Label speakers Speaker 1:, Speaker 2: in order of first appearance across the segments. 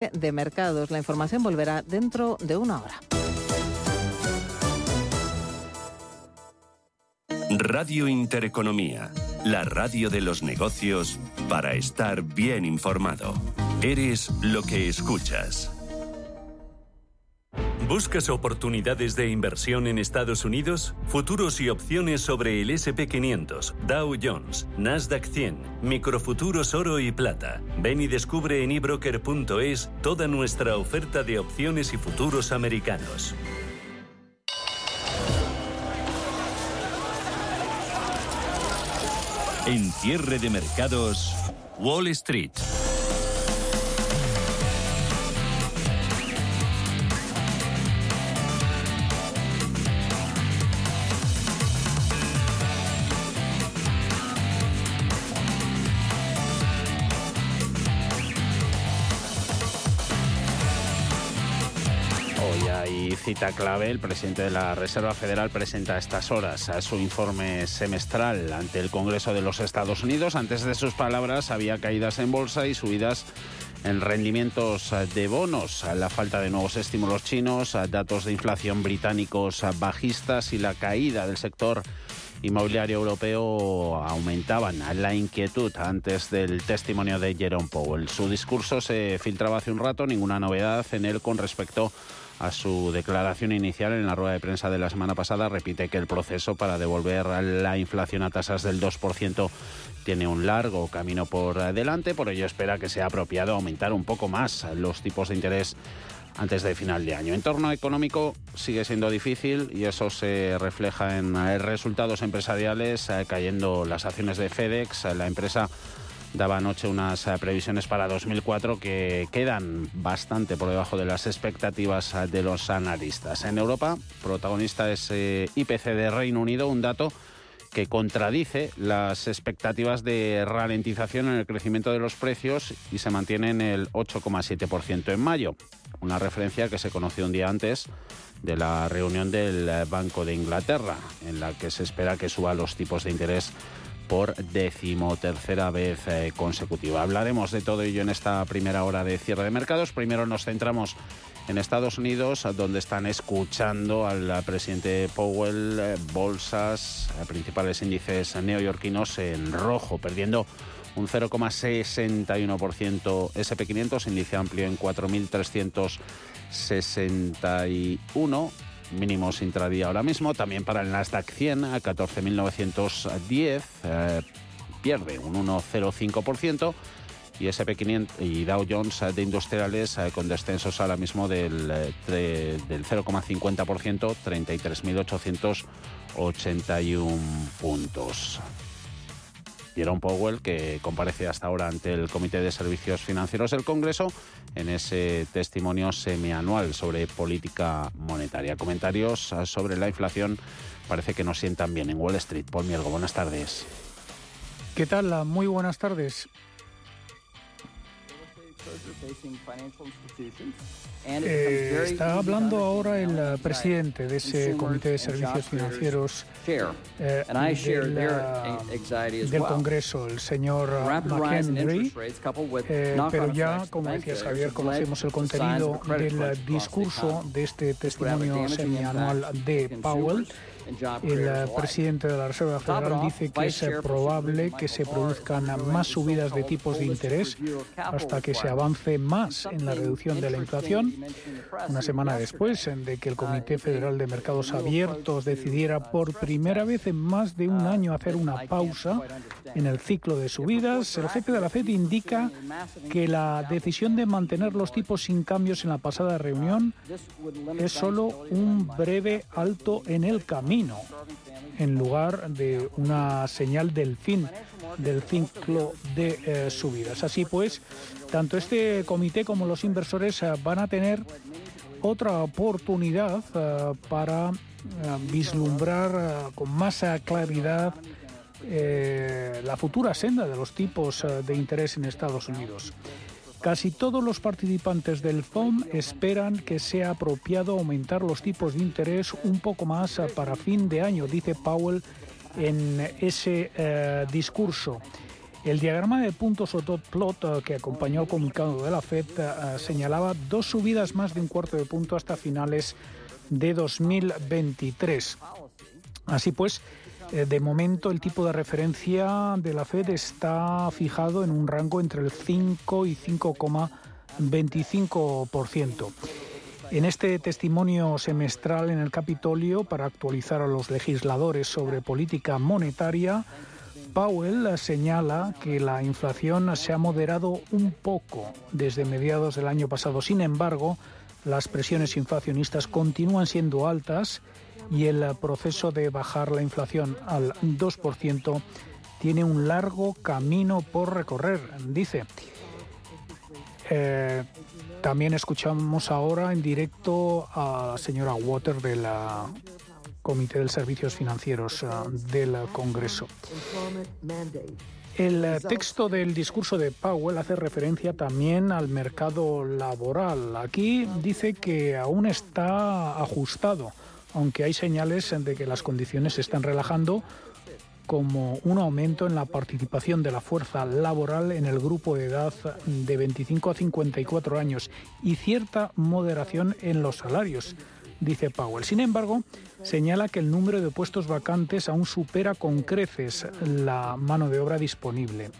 Speaker 1: de mercados. La información volverá dentro de una hora.
Speaker 2: Radio Intereconomía, la radio de los negocios para estar bien informado. Eres lo que escuchas. ¿Buscas oportunidades de inversión en Estados Unidos? Futuros y opciones sobre el SP500, Dow Jones, Nasdaq 100, microfuturos oro y plata. Ven y descubre en ebroker.es toda nuestra oferta de opciones y futuros americanos. En cierre de mercados, Wall Street.
Speaker 3: Cita clave, el presidente de la Reserva Federal presenta a estas horas a su informe semestral ante el Congreso de los Estados Unidos. Antes de sus palabras había caídas en bolsa y subidas en rendimientos de bonos, la falta de nuevos estímulos chinos, datos de inflación británicos bajistas y la caída del sector inmobiliario europeo aumentaban la inquietud antes del testimonio de Jerome Powell. Su discurso se filtraba hace un rato, ninguna novedad en él con respecto a su declaración inicial en la rueda de prensa de la semana pasada, repite que el proceso para devolver la inflación a tasas del 2% tiene un largo camino por delante, por ello espera que sea apropiado aumentar un poco más los tipos de interés antes de final de año. Entorno económico sigue siendo difícil y eso se refleja en resultados empresariales, eh, cayendo las acciones de FedEx, la empresa daba anoche unas eh, previsiones para 2004 que quedan bastante por debajo de las expectativas eh, de los analistas. En Europa, protagonista es eh, IPC de Reino Unido, un dato que contradice las expectativas de ralentización en el crecimiento de los precios y se mantiene en el 8,7% en mayo, una referencia que se conoció un día antes de la reunión del Banco de Inglaterra, en la que se espera que suba los tipos de interés por decimotercera vez eh, consecutiva. Hablaremos de todo ello en esta primera hora de cierre de mercados. Primero nos centramos en Estados Unidos, donde están escuchando al presidente Powell, eh, bolsas, eh, principales índices neoyorquinos en rojo, perdiendo un 0,61%. SP500, índice amplio en 4.361 mínimos intradía ahora mismo. También para el Nasdaq 100 a 14.910 eh, pierde un 1,05% y SP500 y Dow Jones de industriales eh, con descensos ahora mismo del, eh, del 0,50%, 33.881 puntos. Jerome Powell, que comparece hasta ahora ante el Comité de Servicios Financieros del Congreso en ese testimonio semianual sobre política monetaria. Comentarios sobre la inflación parece que nos sientan bien en Wall Street. Paul Mielgo, buenas tardes.
Speaker 4: ¿Qué tal? Muy buenas tardes. Eh, está hablando ahora el uh, presidente de ese Comité de Servicios Financieros eh, del, Congreso, el señor McHenry, eh, pero ya, como decía Javier, conocemos el contenido del discurso de este testimonio semianual de Powell. El presidente de la Reserva Federal dice que es probable que se produzcan más subidas de tipos de interés hasta que se avance más en la reducción de la inflación. Una semana después de que el Comité Federal de Mercados Abiertos decidiera por primera vez en más de un año hacer una pausa en el ciclo de subidas, el jefe de la FED indica que la decisión de mantener los tipos sin cambios en la pasada reunión es solo un breve alto en el camino en lugar de una señal del fin del ciclo de eh, subidas. Así pues, tanto este comité como los inversores eh, van a tener otra oportunidad eh, para vislumbrar con más claridad la futura senda de los tipos de interés en Estados Unidos. Casi todos los participantes del FOM esperan que sea apropiado aumentar los tipos de interés un poco más para fin de año, dice Powell en ese eh, discurso. El diagrama de puntos o dot plot eh, que acompañó el comunicado de la Fed eh, señalaba dos subidas más de un cuarto de punto hasta finales de 2023. Así pues, de momento el tipo de referencia de la Fed está fijado en un rango entre el 5 y 5,25%. En este testimonio semestral en el Capitolio para actualizar a los legisladores sobre política monetaria, Powell señala que la inflación se ha moderado un poco desde mediados del año pasado. Sin embargo, las presiones inflacionistas continúan siendo altas y el proceso de bajar la inflación al 2% tiene un largo camino por recorrer, dice. Eh, también escuchamos ahora en directo a la señora Water de la Comité de Servicios Financieros eh, del Congreso. El texto del discurso de Powell hace referencia también al mercado laboral. Aquí dice que aún está ajustado, aunque hay señales de que las condiciones se están relajando como un aumento en la participación de la fuerza laboral en el grupo de edad de 25 a 54 años y cierta moderación en los salarios dice Powell. Sin embargo, señala que el número de puestos vacantes aún supera con creces la mano de obra disponible.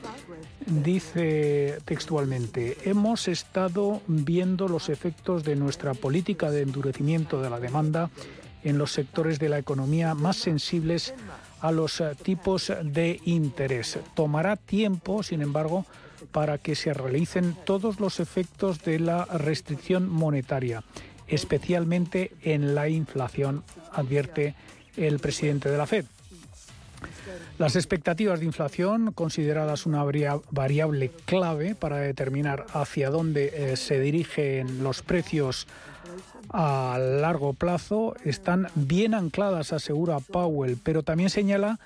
Speaker 4: Dice textualmente, hemos estado viendo los efectos de nuestra política de endurecimiento de la demanda en los sectores de la economía más sensibles a los tipos de interés. Tomará tiempo, sin embargo, para que se realicen todos los efectos de la restricción monetaria especialmente en la inflación, advierte el presidente de la Fed. Las expectativas de inflación, consideradas una variable clave para determinar hacia dónde eh, se dirigen los precios a largo plazo, están bien ancladas, asegura Powell, pero también señala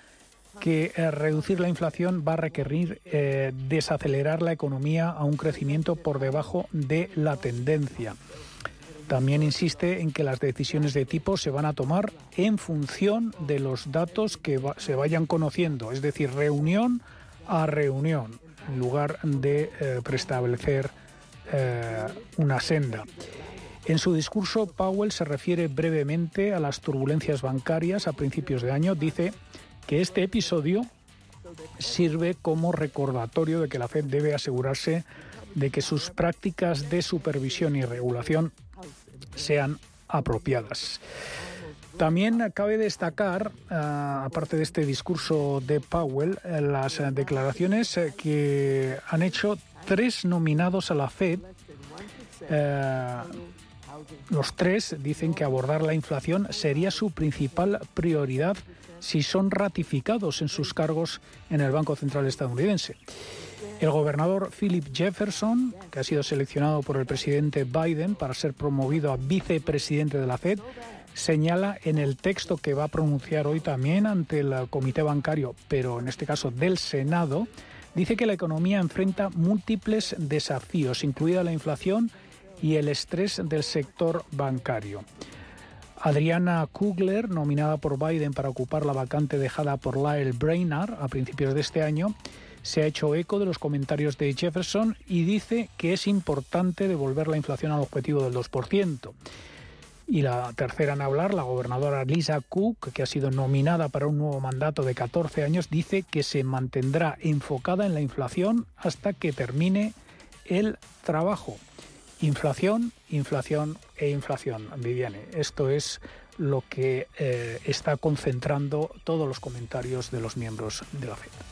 Speaker 4: que eh, reducir la inflación va a requerir eh, desacelerar la economía a un crecimiento por debajo de la tendencia. También insiste en que las decisiones de tipo se van a tomar en función de los datos que se vayan conociendo, es decir, reunión a reunión, en lugar de eh, preestablecer eh, una senda. En su discurso, Powell se refiere brevemente a las turbulencias bancarias a principios de año. Dice que este episodio sirve como recordatorio de que la Fed debe asegurarse de que sus prácticas de supervisión y regulación sean apropiadas. También cabe destacar, eh, aparte de este discurso de Powell, eh, las declaraciones eh, que han hecho tres nominados a la Fed. los tres dicen que abordar la inflación sería su principal prioridad si son ratificados en sus cargos en el Banco Central estadounidense. El gobernador Philip Jefferson, que ha sido seleccionado por el presidente Biden para ser promovido a vicepresidente de la Fed, señala en el texto que va a pronunciar hoy también ante el comité bancario, pero en este caso del Senado, dice que la economía enfrenta múltiples desafíos, incluida la inflación y el estrés del sector bancario. Adriana Kugler, nominada por Biden para ocupar la vacante dejada por Lyle Brainard a principios de este año, se ha hecho eco de los comentarios de Jefferson y dice que es importante devolver la inflación al objetivo del 2%. Y la tercera en hablar, la gobernadora Lisa Cook, que ha sido nominada para un nuevo mandato de 14 años, dice que se mantendrá enfocada en la inflación hasta que termine el trabajo. Inflación, inflación e inflación, Viviane. Esto es lo que eh, está concentrando todos los comentarios de los miembros de la FED.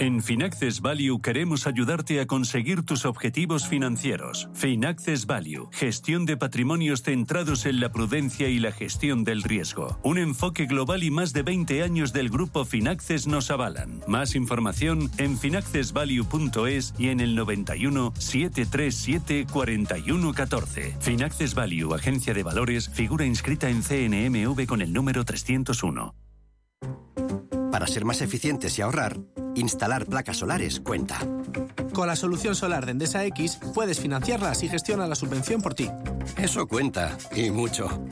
Speaker 2: En Finaccess Value queremos ayudarte a conseguir tus objetivos financieros. Finaccess Value, gestión de patrimonios centrados en la prudencia y la gestión del riesgo. Un enfoque global y más de 20 años del grupo Finaccess nos avalan. Más información en finaccessvalue.es y en el 91 737 4114. Finaccess Value, agencia de valores, figura inscrita en CNMV con el número 301.
Speaker 5: Para ser más eficientes y ahorrar, instalar placas solares cuenta.
Speaker 6: Con la solución solar de Endesa X puedes financiarlas y gestiona la subvención por ti.
Speaker 5: Eso cuenta, y mucho.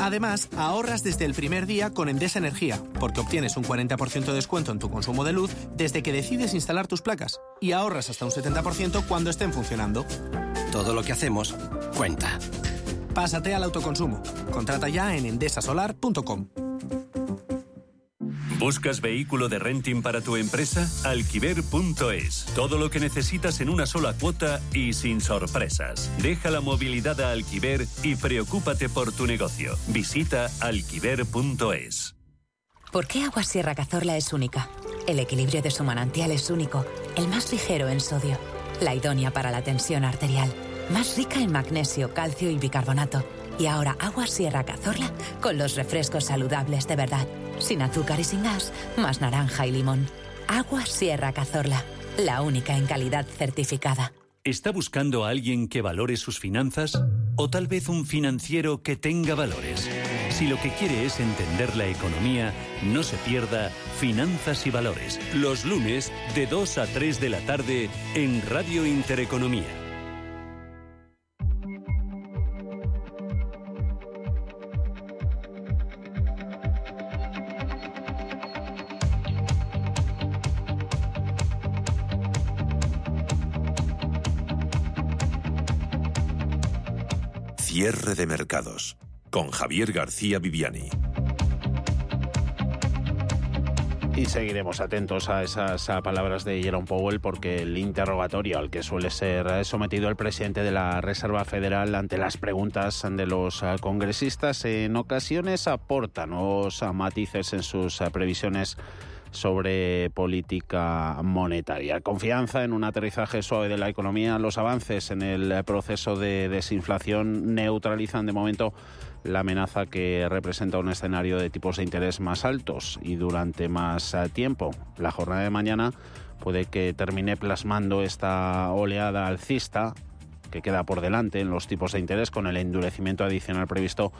Speaker 6: Además, ahorras desde el primer día con Endesa Energía, porque obtienes un 40% de descuento en tu consumo de luz desde que decides instalar tus placas y ahorras hasta un 70% cuando estén funcionando.
Speaker 5: Todo lo que hacemos cuenta.
Speaker 6: Pásate al autoconsumo. Contrata ya en endesasolar.com.
Speaker 2: ¿Buscas vehículo de renting para tu empresa? Alquiver.es. Todo lo que necesitas en una sola cuota y sin sorpresas. Deja la movilidad a Alquiver y preocúpate por tu negocio. Visita alquiver.es.
Speaker 7: ¿Por qué Agua Sierra Cazorla es única? El equilibrio de su manantial es único, el más ligero en sodio, la idónea para la tensión arterial, más rica en magnesio, calcio y bicarbonato. Y ahora Agua Sierra Cazorla con los refrescos saludables de verdad sin azúcar y sin gas, más naranja y limón. Agua Sierra Cazorla, la única en calidad certificada.
Speaker 2: ¿Está buscando a alguien que valore sus finanzas? ¿O tal vez un financiero que tenga valores? Si lo que quiere es entender la economía, no se pierda Finanzas y Valores, los lunes de 2 a 3 de la tarde en Radio Intereconomía.
Speaker 8: Cierre de mercados con Javier García Viviani.
Speaker 3: Y seguiremos atentos a esas palabras de Jerome Powell porque el interrogatorio al que suele ser sometido el presidente de la Reserva Federal ante las preguntas de los congresistas en ocasiones aporta nuevos matices en sus previsiones sobre política monetaria. Confianza en un aterrizaje suave de la economía. Los avances en el proceso de desinflación neutralizan de momento la amenaza que representa un escenario de tipos de interés más altos y durante más tiempo. La jornada de mañana puede que termine plasmando esta oleada alcista que queda por delante en los tipos de interés con el endurecimiento adicional previsto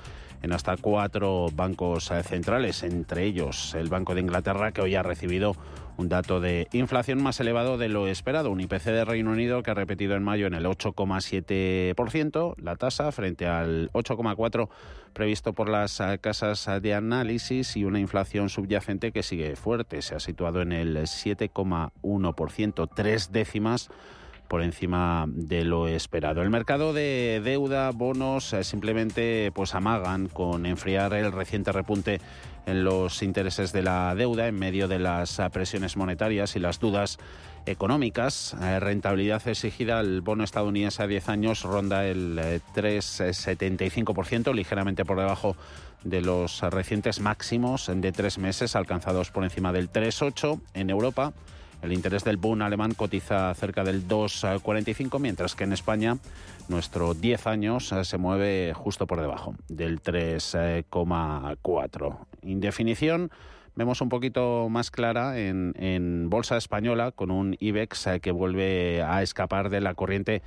Speaker 3: en hasta cuatro bancos eh, centrales, entre ellos el Banco de Inglaterra, que hoy ha recibido un dato de inflación más elevado de lo esperado, un IPC de Reino Unido que ha repetido en mayo en el 8,7%, la tasa frente al 8,4% previsto por las eh, casas de análisis y una inflación subyacente que sigue fuerte, se ha situado en el 7,1%, tres décimas por encima de lo esperado. El mercado de deuda, bonos, eh, simplemente pues amagan con enfriar el reciente repunte en los intereses de la deuda en medio de las presiones monetarias y las dudas económicas. Eh, rentabilidad exigida al bono estadounidense a 10 años ronda el 3,75%, eh, ligeramente por debajo de los recientes máximos de tres meses alcanzados por encima del 3,8 en Europa. El interés del Bund alemán cotiza cerca del 2,45, mientras que en España nuestro 10 años eh, se mueve justo por debajo del 3,4. En definición, vemos un poquito más clara en, bolsa española con un IBEX eh, que vuelve a escapar de la corriente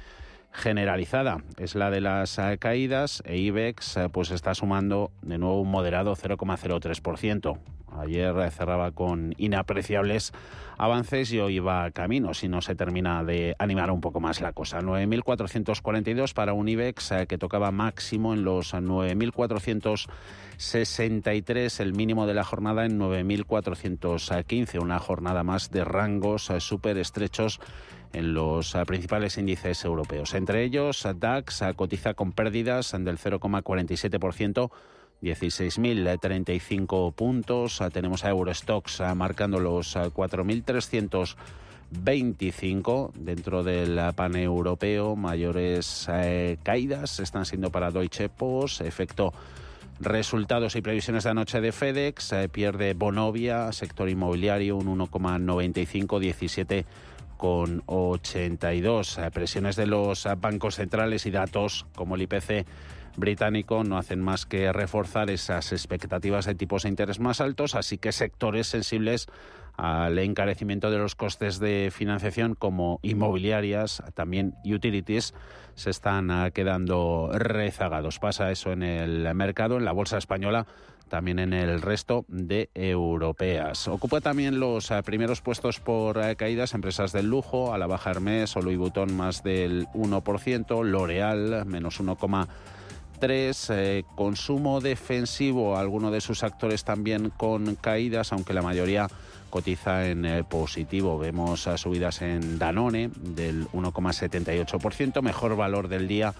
Speaker 3: generalizada. Es la de las eh, caídas e IBEX pues está sumando de nuevo un moderado 0,03% Ayer cerraba con inapreciables avances y hoy va camino, si no se termina de animar un poco más la cosa. 9.442 para un IBEX eh, que tocaba máximo en los 9.463, el mínimo de la jornada en 9.415, una jornada más de rangos eh, súper estrechos en los eh, principales índices europeos. Entre ellos, DAX cotiza con pérdidas del 0,47%. 16.035 puntos. Tenemos a Eurostox marcando los 4.325 dentro del paneuropeo. Mayores eh, caídas están siendo para Deutsche Post. Efecto resultados y previsiones de anoche de FedEx. Eh, pierde Bonovia, sector inmobiliario, un 1,95, 17 con 82. Eh, presiones de los bancos centrales y datos como el IPC británico no hacen más que reforzar esas expectativas de tipos de interés más altos, así que sectores sensibles al encarecimiento de los costes de financiación como inmobiliarias, también utilities, se están ah, quedando rezagados. Pasa eso en el mercado, en la bolsa española, también en el resto de europeas. Ocupa también los ah, primeros puestos por ah, caídas empresas del lujo, a la baja Hermes o Louis Vuitton más del 1%, L'Oreal menos 1,5%, Tres, eh, consumo defensivo, alguno de sus actores también con caídas, aunque la mayoría cotiza en eh, positivo. Vemos eh, subidas en Danone del 1,78%, mejor valor del día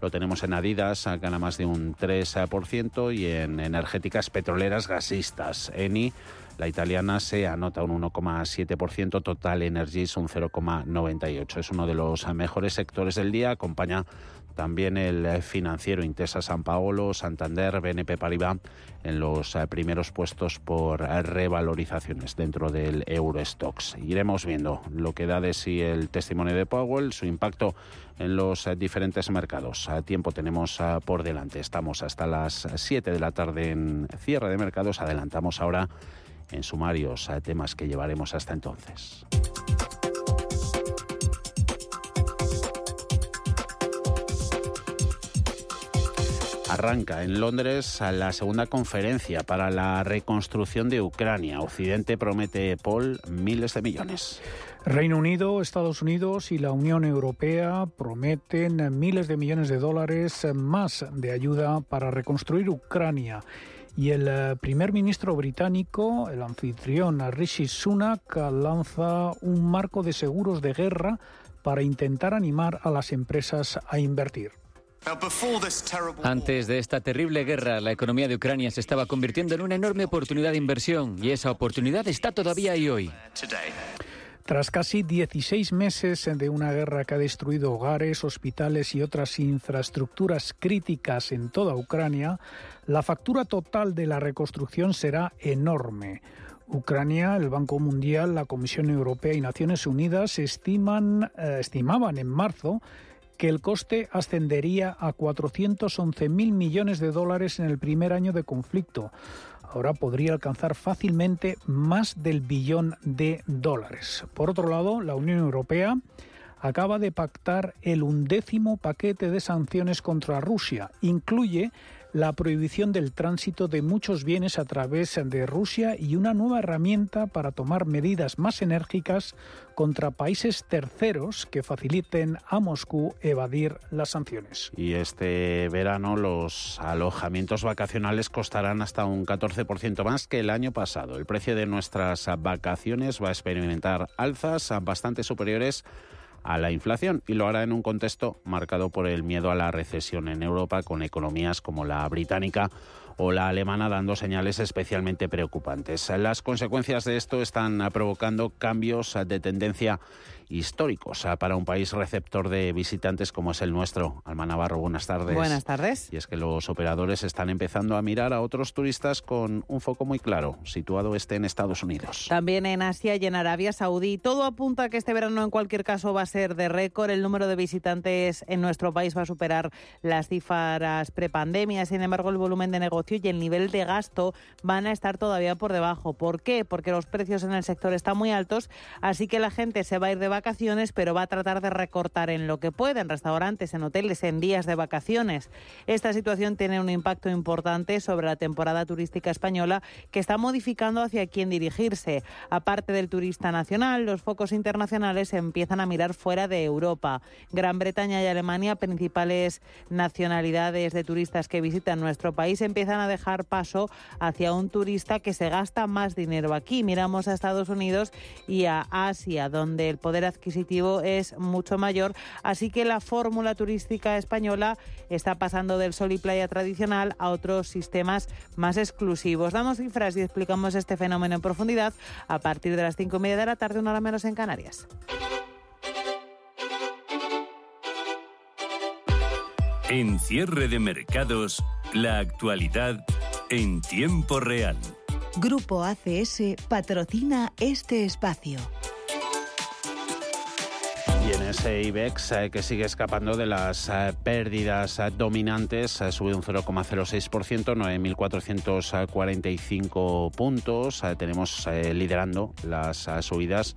Speaker 3: lo tenemos en Adidas, gana más de un 3%, y en energéticas petroleras gasistas. Eni, la italiana, se anota un 1,7%, Total Energies un 0,98%. Es uno de los mejores sectores del día, acompaña también el financiero Intesa San Paolo, Santander, BNP Paribas en los eh, primeros puestos por revalorizaciones dentro del Eurostox. Iremos viendo lo que da de sí el testimonio de Powell, su impacto en los eh, diferentes mercados. A tiempo tenemos eh, por delante. Estamos hasta las 7 de la tarde en cierre de mercados. Adelantamos ahora en sumarios a temas que llevaremos hasta entonces. Arranca en Londres la segunda conferencia para la reconstrucción de Ucrania. Occidente promete, Paul, miles de millones.
Speaker 4: Reino Unido, Estados Unidos y la Unión Europea prometen miles de millones de dólares más de ayuda para reconstruir Ucrania. Y el eh, primer ministro británico, el anfitrión Rishi Sunak, lanza un marco de seguros de guerra para intentar animar a las empresas a invertir.
Speaker 9: Antes de esta terrible guerra, la economía de Ucrania se estaba convirtiendo en una enorme oportunidad de inversión y esa oportunidad está todavía ahí hoy.
Speaker 4: Tras casi 16 meses de una guerra que ha destruido hogares, hospitales y otras infraestructuras críticas en toda Ucrania, la factura total de la reconstrucción será enorme. Ucrania, el Banco Mundial, la Comisión Europea y Naciones Unidas estiman, eh, estimaban en marzo que el coste ascendería a 411.000 millones de dólares en el primer año de conflicto. Ahora podría alcanzar fácilmente más del billón de dólares. Por otro lado, la Unión Europea acaba de pactar el undécimo paquete de sanciones contra Rusia. Incluye la prohibición del tránsito de muchos bienes a través de Rusia y una nueva herramienta para tomar medidas más enérgicas contra países terceros que faciliten a Moscú evadir las sanciones.
Speaker 3: Y este verano los alojamientos vacacionales costarán hasta un 14% más que el año pasado. El precio de nuestras vacaciones va a experimentar alzas bastante superiores la inflación y lo hará en un contexto marcado por el miedo a la recesión en Europa con economías como la británica o la alemana dando señales especialmente preocupantes. Las consecuencias de esto están provocando cambios de tendencia históricos para un país receptor de visitantes como es el nuestro. Alma Navarro, buenas tardes.
Speaker 1: Buenas tardes.
Speaker 3: Y es que los operadores están empezando a mirar a otros turistas con un foco muy claro, situado este en Estados Unidos.
Speaker 1: También en Asia y en Arabia Saudí. Todo apunta a que este verano en cualquier caso va a ser de récord. El número de visitantes en nuestro país va a superar las cifras prepandemia. Sin embargo, el volumen de negocios negocio y el nivel de gasto van a estar todavía por debajo. ¿Por qué? Porque los precios en el sector están muy altos, así que la gente se va a ir de vacaciones, pero va a tratar de recortar en lo que puede, en restaurantes, en hoteles, en días de vacaciones. Esta situación tiene un impacto importante sobre la temporada turística española que está modificando hacia quién dirigirse. Aparte del turista nacional, los focos internacionales empiezan a mirar fuera de Europa. Gran Bretaña y Alemania, principales nacionalidades de turistas que visitan nuestro país, empiezan a dejar paso hacia un turista que se gasta más dinero aquí. Miramos a Estados Unidos y a Asia, donde el poder adquisitivo es mucho mayor. Así que la fórmula turística española está pasando del sol y playa tradicional a otros sistemas más exclusivos. Damos cifras y explicamos este fenómeno en profundidad a partir de las cinco y media de la tarde, una hora menos en Canarias.
Speaker 2: En cierre de mercados, la actualidad en tiempo real.
Speaker 10: Grupo ACS patrocina este espacio.
Speaker 3: Y en ese IBEX eh, que sigue escapando de las eh, pérdidas eh, dominantes, sube un 0,06%, 9.445 puntos. tenemos liderando las subidas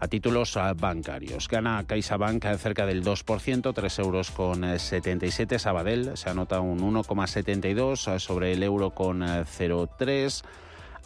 Speaker 3: a títulos bancarios. Gana CaixaBank cerca del 2%, 3 euros con 77. Sabadell se anota un 1,72 sobre el euro con 0,3.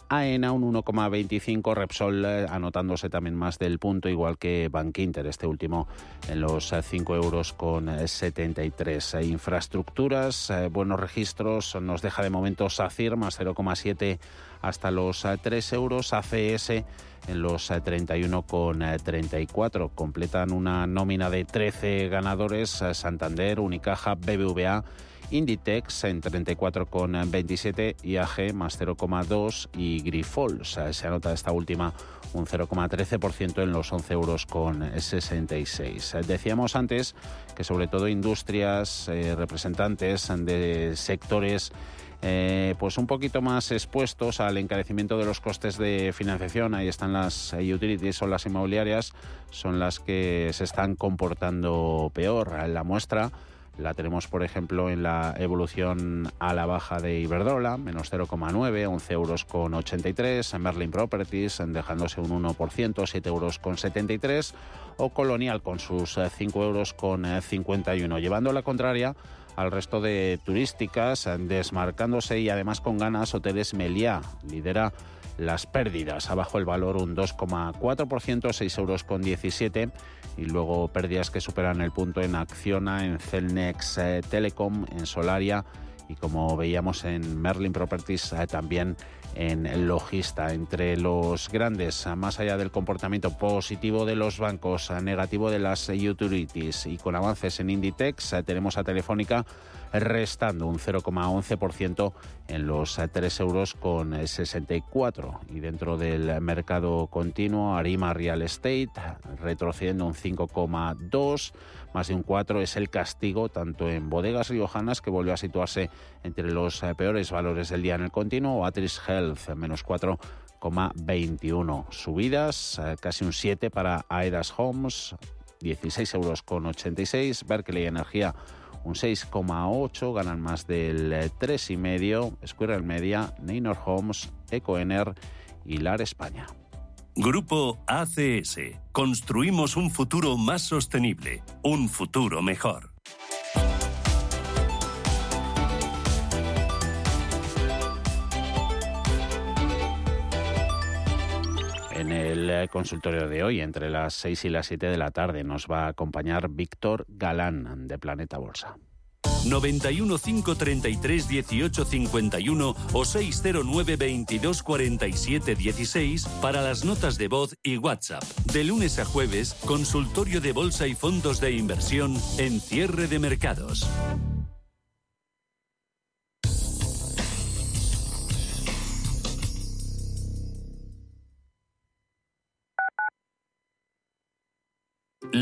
Speaker 3: AENA un 1,25, Repsol eh, anotándose también más del punto, igual que Bank Inter, este último en los 5 euros con 73. Infraestructuras, eh, buenos registros, nos deja de momento SACIR más 0,7 hasta los 3 euros, ACS en los 31,34. Completan una nómina de 13 ganadores, Santander, Unicaja, BBVA Inditex en 34,27, IAG más 0,2 y Grifols se anota esta última un 0,13% en los 11 euros con 66. Decíamos antes que sobre todo industrias, eh, representantes de sectores eh, pues un poquito más expuestos al encarecimiento de los costes de financiación. Ahí están las utilities o las inmobiliarias, son las que se están comportando peor. La muestra la tenemos, por ejemplo, en la evolución a la baja de Iberdrola, menos 0,9, 11 euros con 83, en Merlin Properties dejándose un 1%, 7 euros con 73, o Colonial con sus 5 eh, euros con 51, eh, llevando la contraria al resto de turísticas, desmarcándose y además con ganas Hoteles Meliá, lidera las pérdidas, abajo el valor un 2,4%, 6 euros con 17 y luego pérdidas que superan el punto en Acciona, en Celnex eh, Telecom, en Solaria. Y como veíamos en Merlin Properties eh, también en Logista. Entre los grandes, más allá del comportamiento positivo de los bancos, negativo de las utilities y con avances en Inditex, eh, tenemos a Telefónica restando un 0,11% en los 3 euros con 64. Y dentro del mercado continuo, Arima Real Estate retrocediendo un 5,2, más de un 4 es el castigo tanto en bodegas riojanas que volvió a situarse entre los peores valores del día en el continuo, o Atris Health menos 4,21. Subidas, eh, casi un 7 para Aedas Homes, 16 euros con 86. Berkeley Energía un 6,8, ganan más del 3,5, eh, Squirrel Media, Neynor Homes, Ecoener y LAR España.
Speaker 2: Grupo ACS. Construimos un futuro más sostenible, un futuro mejor.
Speaker 3: El eh, consultorio de hoy, entre las 6 y las 7 de la tarde, nos va a acompañar Víctor Galán de Planeta Bolsa.
Speaker 2: 91 533 18 51 o 609 22 47 16 para las notas de voz y WhatsApp. De lunes a jueves, consultorio de bolsa y fondos de inversión en cierre de mercados.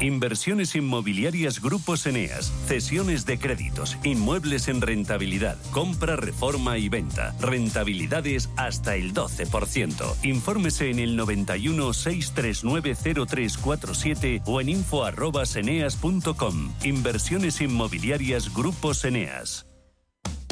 Speaker 2: Inversiones inmobiliarias Grupos Eneas, cesiones de créditos, inmuebles en rentabilidad, compra, reforma y venta, rentabilidades hasta el 12%. Infórmese en el 91 639 0347 o en info@eneas.com. Inversiones inmobiliarias Grupos Eneas.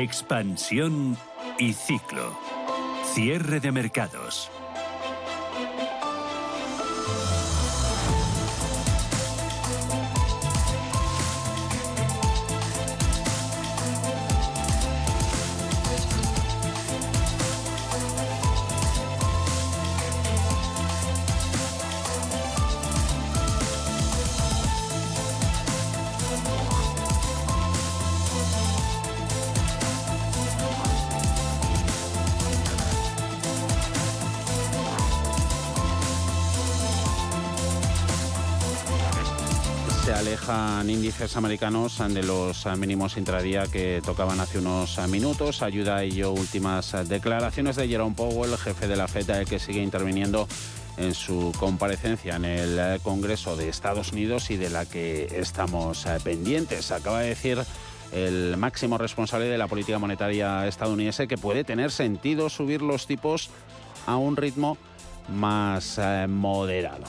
Speaker 2: Expansión y ciclo. Cierre de mercados.
Speaker 3: Índices americanos de los mínimos intradía que tocaban hace unos minutos. Ayuda a ello últimas declaraciones de Jerome Powell, jefe de la FED, que sigue interviniendo en su comparecencia en el Congreso de Estados Unidos y de la que estamos pendientes. Acaba de decir el máximo responsable de la política monetaria estadounidense que puede tener sentido subir los tipos a un ritmo más eh, moderado.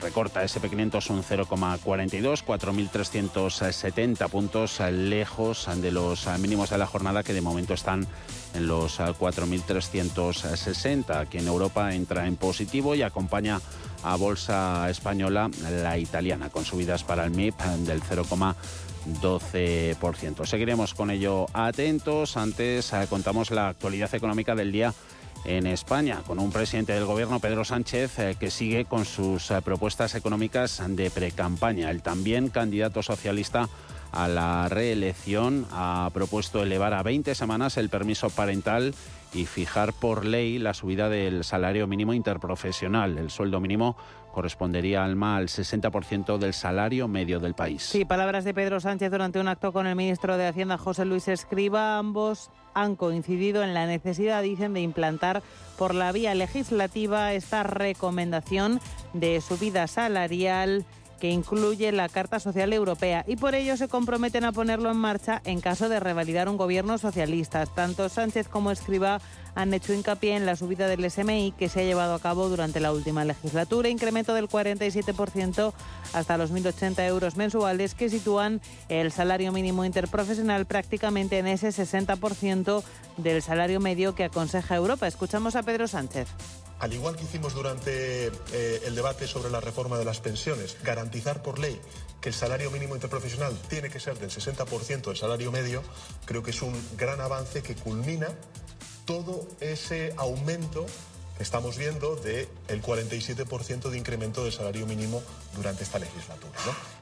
Speaker 3: Recorta SP500 un 0,42, 4.370 puntos eh, lejos de los eh, mínimos de la jornada que de momento están en los 4.360. Aquí en Europa entra en positivo y acompaña a bolsa española la italiana con subidas para el MIP del 0,12%. Seguiremos con ello atentos. Antes contamos la actualidad económica del día en España, con un presidente del gobierno, Pedro Sánchez, eh, que sigue con sus eh, propuestas económicas de precampaña. El también candidato socialista a la reelección ha propuesto elevar a 20 semanas el permiso parental y fijar por ley la subida del salario mínimo interprofesional. El sueldo mínimo correspondería al al 60% del salario medio del país.
Speaker 1: Sí, palabras de Pedro Sánchez durante un acto con el ministro de Hacienda José Luis Escriba. Ambos han coincidido en la necesidad, dicen, de implantar por la vía legislativa esta recomendación de subida salarial que incluye la Carta Social Europea y por ello se comprometen a ponerlo en marcha en caso de revalidar un gobierno socialista. Tanto Sánchez como Escriba han hecho hincapié en la subida del SMI que se ha llevado a cabo durante la última legislatura, incremento del 47% hasta los 1.080 euros mensuales que sitúan el salario mínimo interprofesional prácticamente en ese 60% del salario medio que aconseja Europa. Escuchamos a Pedro Sánchez
Speaker 11: al igual que hicimos durante eh, el debate sobre la reforma de las pensiones, garantizar por ley que el salario mínimo interprofesional tiene que ser del 60% del salario medio, creo que es un gran avance que culmina todo ese aumento que estamos viendo del 47% de incremento del salario mínimo durante esta legislatura.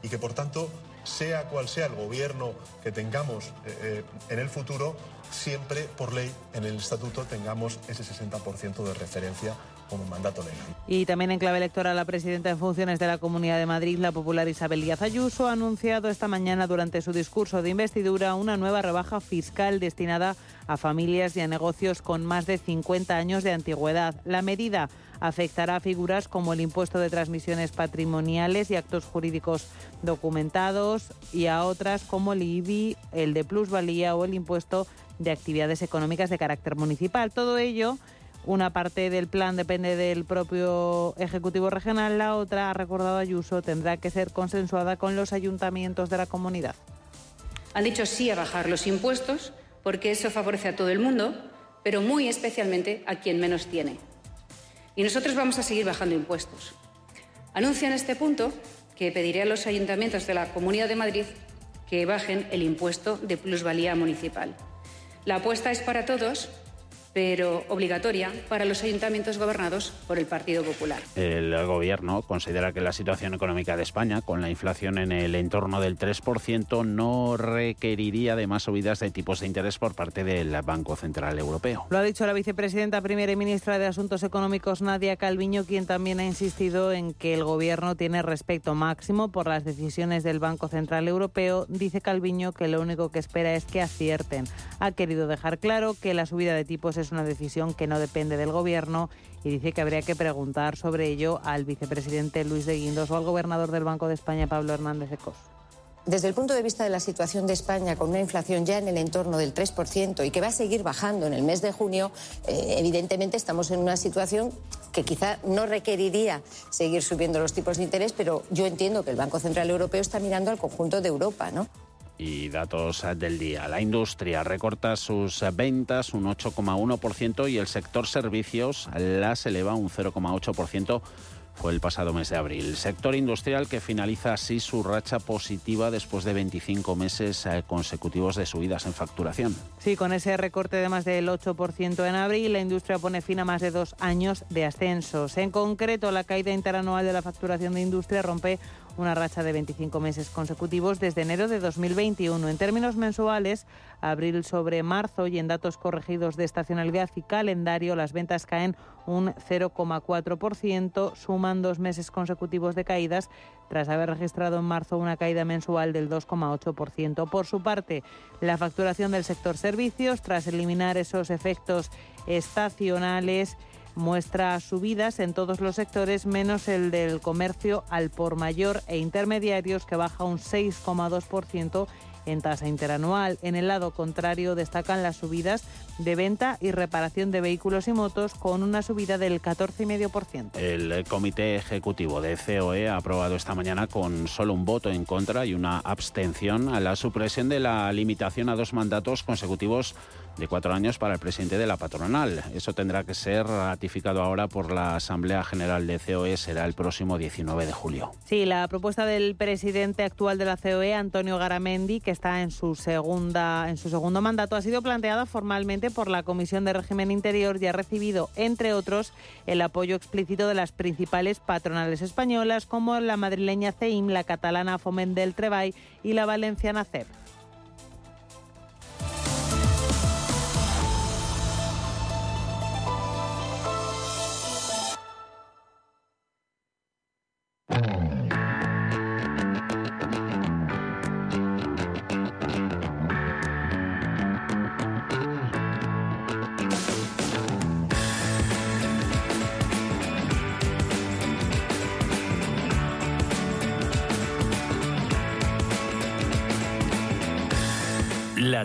Speaker 11: Y que, por tanto, sea cual sea el gobierno que tengamos eh, eh, en el futuro, siempre por ley en el estatuto tengamos ese 60% de referencia como mandato legal.
Speaker 1: Y también en clave electoral, la presidenta en funciones de la Comunidad de Madrid, la popular Isabel Díaz Ayuso, ha anunciado esta mañana durante su discurso de investidura una nueva rebaja fiscal destinada a familias y a negocios con más de 50 años de antigüedad. La medida afectará a figuras como el impuesto de transmisiones patrimoniales y actos jurídicos documentados y a otras como el IBI, el de plusvalía o el impuesto de actividades económicas de carácter municipal. Todo ello una parte del plan depende del propio Ejecutivo Regional, la otra, ha recordado Ayuso, tendrá que ser consensuada con los ayuntamientos de la comunidad.
Speaker 12: Han dicho sí a bajar los impuestos porque eso favorece a todo el mundo, pero muy especialmente a quien menos tiene. Y nosotros vamos a seguir bajando impuestos. Anuncio en este punto que pediré a los ayuntamientos de la Comunidad de Madrid que bajen el impuesto de plusvalía municipal. La apuesta es para todos pero obligatoria para los ayuntamientos gobernados por el Partido Popular.
Speaker 3: El Gobierno considera que la situación económica de España, con la inflación en el entorno del 3%, no requeriría de más subidas de tipos de interés por parte del Banco Central Europeo.
Speaker 1: Lo ha dicho la vicepresidenta primera y ministra de Asuntos Económicos, Nadia Calviño, quien también ha insistido en que el Gobierno tiene respeto máximo por las decisiones del Banco Central Europeo. Dice Calviño que lo único que espera es que acierten. Ha querido dejar claro que la subida de tipos es una decisión que no depende del Gobierno y dice que habría que preguntar sobre ello al vicepresidente Luis de Guindos o al gobernador del Banco de España, Pablo Hernández de Cos.
Speaker 13: Desde el punto de vista de la situación de España, con una inflación ya en el entorno del 3% y que va a seguir bajando en el mes de junio, eh, evidentemente estamos en una situación que quizá no requeriría seguir subiendo los tipos de interés, pero yo entiendo que el Banco Central Europeo está mirando al conjunto de Europa, ¿no?
Speaker 3: Y datos del día. La industria recorta sus ventas un 8,1% y el sector servicios las eleva un 0,8% fue el pasado mes de abril. Sector industrial que finaliza así su racha positiva después de 25 meses eh, consecutivos de subidas en facturación.
Speaker 1: Sí, con ese recorte de más del 8% en abril, la industria pone fin a más de dos años de ascensos. En concreto, la caída interanual de la facturación de industria rompe una racha de 25 meses consecutivos desde enero de 2021. En términos mensuales, abril sobre marzo y en datos corregidos de estacionalidad y calendario, las ventas caen un 0,4%, suman dos meses consecutivos de caídas tras haber registrado en marzo una caída mensual del 2,8%. Por su parte, la facturación del sector servicios, tras eliminar esos efectos estacionales, muestra subidas en todos los sectores menos el del comercio al por mayor e intermediarios que baja un 6,2% en tasa interanual. En el lado contrario destacan las subidas de venta y reparación de vehículos y motos con una subida del 14,5%.
Speaker 3: El Comité Ejecutivo de COE ha aprobado esta mañana con solo un voto en contra y una abstención a la supresión de la limitación a dos mandatos consecutivos de cuatro años para el presidente de la patronal. Eso tendrá que ser ratificado ahora por la Asamblea General de COE, será el próximo 19 de julio.
Speaker 1: Sí, la propuesta del presidente actual de la COE, Antonio Garamendi, que está en su, segunda, en su segundo mandato, ha sido planteada formalmente por la Comisión de Régimen Interior y ha recibido, entre otros, el apoyo explícito de las principales patronales españolas, como la madrileña CEIM, la catalana Foment del Treball y la valenciana CEP.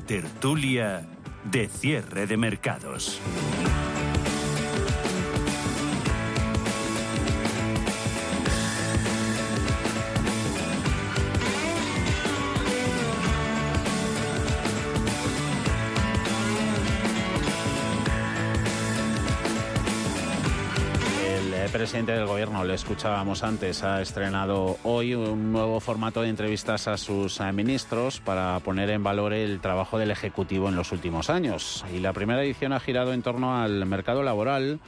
Speaker 2: Tertulia de cierre de mercados.
Speaker 3: Presidente del Gobierno, le escuchábamos antes, ha estrenado hoy un nuevo formato de entrevistas a sus eh, ministros para poner en valor el trabajo del Ejecutivo en los últimos años. Y la primera edición ha girado en torno al mercado laboral,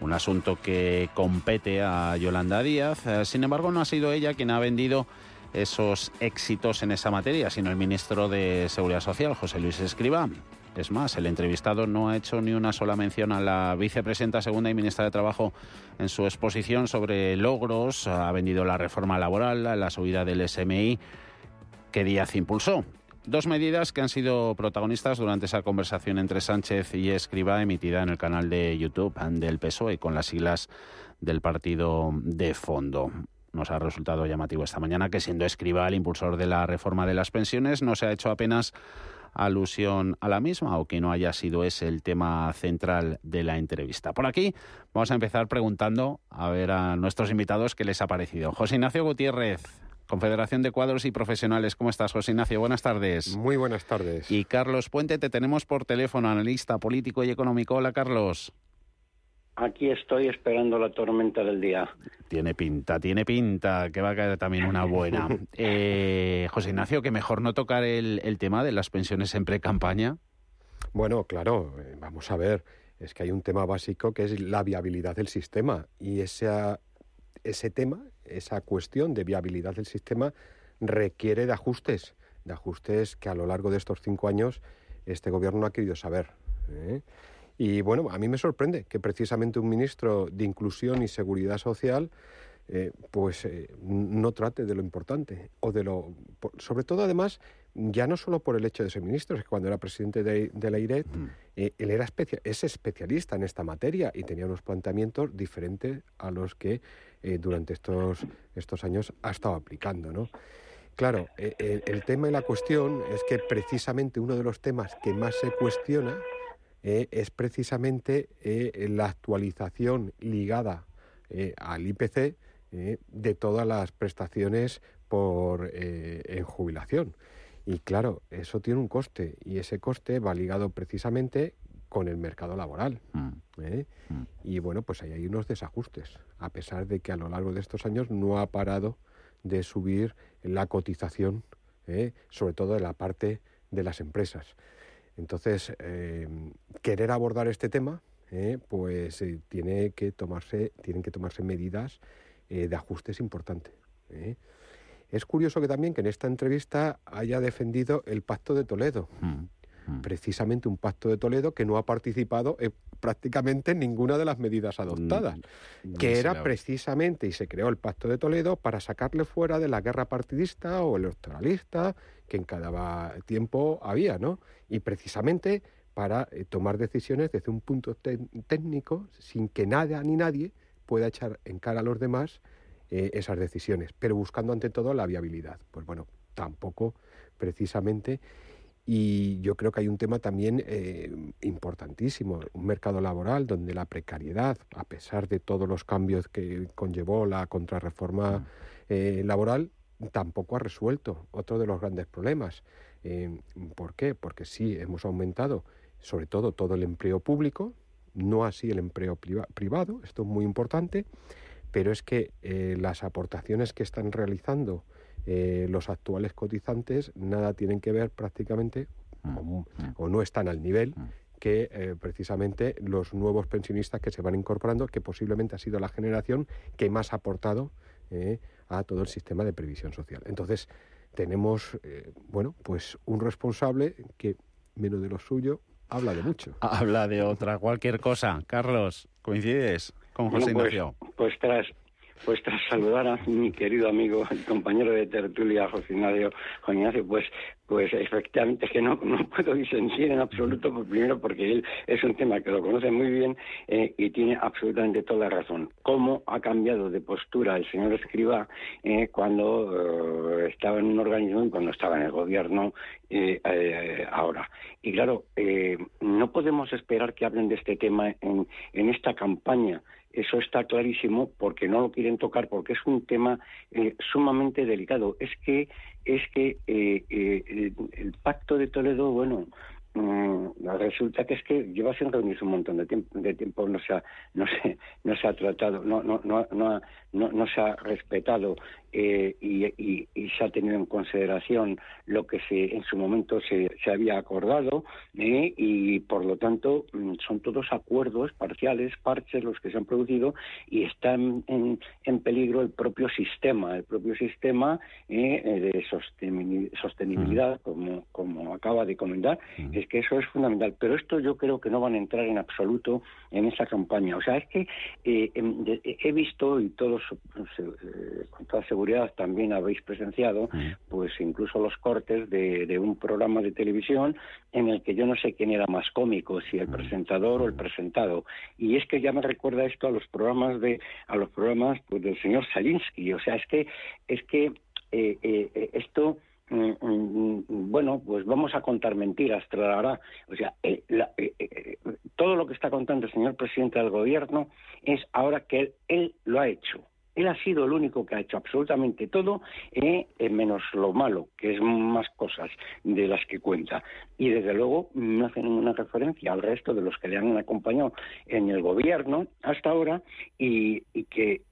Speaker 3: un asunto que compete a Yolanda Díaz. Eh, sin embargo, no ha sido ella quien ha vendido esos éxitos en esa materia, sino el ministro de Seguridad Social, José Luis Escribá. Es más, el entrevistado no ha hecho ni una sola mención a la vicepresidenta segunda y ministra de Trabajo en su exposición sobre logros. Ha vendido la reforma laboral, la subida del SMI que Díaz impulsó. Dos medidas que han sido protagonistas durante esa conversación entre Sánchez y Escriba emitida en el canal de YouTube del PSOE con las siglas del partido de fondo. Nos ha resultado llamativo esta mañana que siendo Escriba el impulsor de la reforma de las pensiones no se ha hecho apenas alusión a la misma o que no haya sido ese el tema central de la entrevista. Por aquí vamos a empezar preguntando a ver a nuestros invitados qué les ha parecido. José Ignacio Gutiérrez, Confederación de Cuadros y Profesionales. ¿Cómo estás, José Ignacio? Buenas tardes.
Speaker 14: Muy buenas tardes.
Speaker 3: Y Carlos Puente, te tenemos por teléfono, analista político y económico. Hola, Carlos.
Speaker 15: Aquí estoy esperando la tormenta del día.
Speaker 3: Tiene pinta, tiene pinta, que va a caer también una buena. Eh, José Ignacio, que mejor no tocar el, tema de las pensiones en pre-campaña.
Speaker 14: Bueno, claro, eh, vamos a ver, es que hay un tema básico que es la viabilidad del sistema y ese, ese tema, esa cuestión de viabilidad del sistema requiere de ajustes, de ajustes que a lo largo de estos cinco años este gobierno no ha querido saber. ¿eh? Y bueno, a mí me sorprende que precisamente un ministro de Inclusión y Seguridad Social eh, pues eh, no trate de lo importante o de lo sobre todo además ya no solo por el hecho de ser ministro es que cuando era presidente de, la IRET mm. eh, él era es especialista en esta materia y tenía unos planteamientos diferentes a los que durante estos estos años ha estado aplicando no claro el tema y la cuestión es que precisamente uno de los temas que más se cuestiona eh, es precisamente eh, la actualización ligada eh, al IPC de todas las prestaciones por en jubilación. Y claro, eso tiene un coste y ese coste va ligado precisamente con el mercado laboral. Mm. Mm. Y bueno, pues ahí hay unos desajustes, a pesar de que a lo largo de estos años no ha parado de subir la cotización, sobre todo de la parte de las empresas. Entonces, eh, querer abordar este tema, eh, pues eh, tiene que tomarse, tienen que tomarse medidas de ajustes importantes. Es curioso que también que en esta entrevista haya defendido el Pacto de Toledo. Mm. Mm. precisamente un pacto de Toledo que no ha participado en prácticamente ninguna de las medidas adoptadas, mm. que era precisamente, y se creó el pacto de Toledo para sacarle fuera de la guerra partidista o electoralista que en cada tiempo había, ¿no? Y precisamente para eh, tomar decisiones desde un punto técnico sin que nada ni nadie pueda echar en cara a los demás eh, esas decisiones, pero buscando ante todo la viabilidad. Pues bueno, tampoco precisamente y yo creo que hay un tema también eh, importantísimo, un mercado laboral donde la precariedad, a pesar de todos los cambios que conllevó la contrarreforma eh, laboral, tampoco ha resuelto otro de los grandes problemas. Eh, ¿Por qué? Porque sí, hemos aumentado sobre todo todo el empleo público, no así el empleo privado, esto es muy importante, pero es que las aportaciones que están realizando eh, los actuales cotizantes nada tienen que ver prácticamente mm, mm. o, no están al nivel mm. que eh, precisamente los nuevos pensionistas que se van incorporando, que posiblemente ha sido la generación que más ha aportado eh, a todo el sistema de previsión social. Entonces, tenemos, bueno, pues un responsable que, menos de lo suyo, habla de mucho.
Speaker 3: Habla de otra, cualquier cosa. Carlos, ¿coincides con José
Speaker 15: pues,
Speaker 3: Ignacio?
Speaker 15: pues tras pues tras saludar a mi querido amigo, y compañero de tertulia, José Ignacio, Juan Ignacio, pues, pues efectivamente que no, no puedo disentir en absoluto, por primero porque él es un tema que lo conoce muy bien eh, y tiene absolutamente toda la razón. Cómo ha cambiado de postura el señor Escriba eh, cuando eh, estaba en un organismo y cuando estaba en el gobierno ahora. Y claro, no podemos esperar que hablen de este tema en, en esta campaña eso está clarísimo porque no lo quieren tocar porque es un tema eh, sumamente delicado. Es que es que eh, eh, el, pacto de Toledo, bueno, mm, resulta que es que lleva sin reunirse un montón de tiempo, de tiempo no se ha, no se, no se ha tratado, no, no, no, no, no, no se ha respetado eh, y, se ha tenido en consideración lo que se, en su momento se, se había acordado eh, y por lo tanto mm, son todos acuerdos parciales, parches los que se han producido y están en, en peligro el propio sistema, el propio sistema eh, de sostenibilidad, mm. como, como acaba de comentar, mm. es que eso es fundamental. Pero esto yo creo que no van a entrar en absoluto en esa campaña. O sea, es que em, he visto y todos, con toda seguridad, también habéis presenciado, pues incluso los cortes de, un programa de televisión en el que yo no sé quién era más cómico, si el presentador o el presentado. Y es que ya me recuerda esto a los programas de, a los programas pues, del señor Salinsky. O sea, es que, es que eh, eh, esto mm, mm, bueno, pues vamos a contar mentiras, O sea, eh, todo lo que está contando el señor presidente del gobierno es ahora que él lo ha hecho. Él ha sido el único que ha hecho absolutamente todo, eh, menos lo malo, que es más cosas de las que cuenta. Y desde luego no hace ninguna referencia al resto de los que le han acompañado en el gobierno hasta ahora y, que,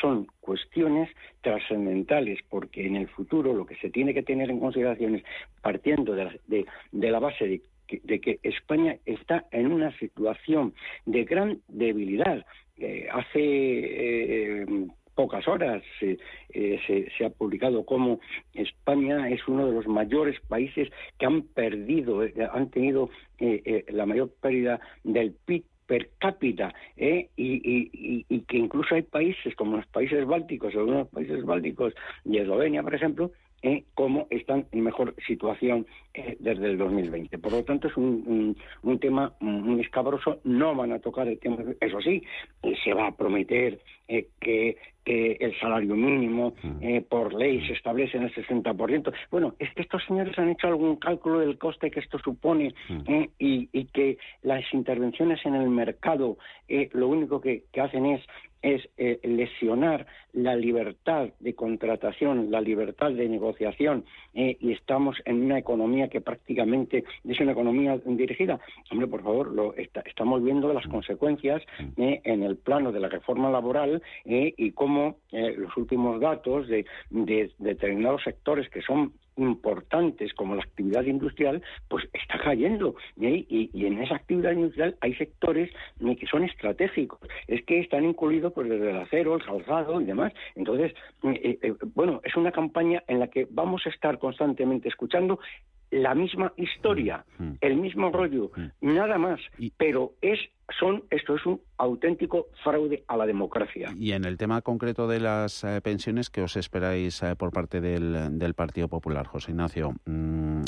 Speaker 15: son cuestiones trascendentales, porque en el futuro lo que se tiene que tener en consideración es, partiendo de la, de, la base de de que España está en una situación de gran debilidad. Eh, hace eh, pocas horas eh, se, se, ha publicado cómo España es uno de los mayores países que han perdido, eh, han tenido eh, la mayor pérdida del PIB per cápita y, y, que incluso hay países como los países bálticos, algunos países bálticos y Eslovenia, por ejemplo, eh, cómo están en mejor situación eh, desde el 2020. Por lo tanto, es un, un, tema muy escabroso. No van a tocar el tema. Eso sí, eh, se va a prometer eh, que, que, el salario mínimo mm. por ley se establece en el 60%. Bueno, es que estos señores han hecho algún cálculo del coste que esto supone mm. y, y, que las intervenciones en el mercado lo único que hacen es es eh, lesionar la libertad de contratación, la libertad de negociación, eh, y estamos en una economía que prácticamente es una economía dirigida. Hombre, por favor, lo estamos viendo las consecuencias eh, en el plano de la reforma laboral y cómo los últimos datos de determinados sectores que son importantes como la actividad industrial, pues está cayendo. Y, en esa actividad industrial hay sectores que son estratégicos. Es que están incluidos pues, desde el acero, el calzado y demás. Entonces, eh, eh, bueno, es una campaña en la que vamos a estar constantemente escuchando la misma historia, mm, mm. el mismo rollo, mm. nada más, pero es son esto es un auténtico fraude a la democracia.
Speaker 3: Y en el tema concreto de las eh, pensiones, ¿qué os esperáis eh, por parte del, del, Partido Popular, José Ignacio?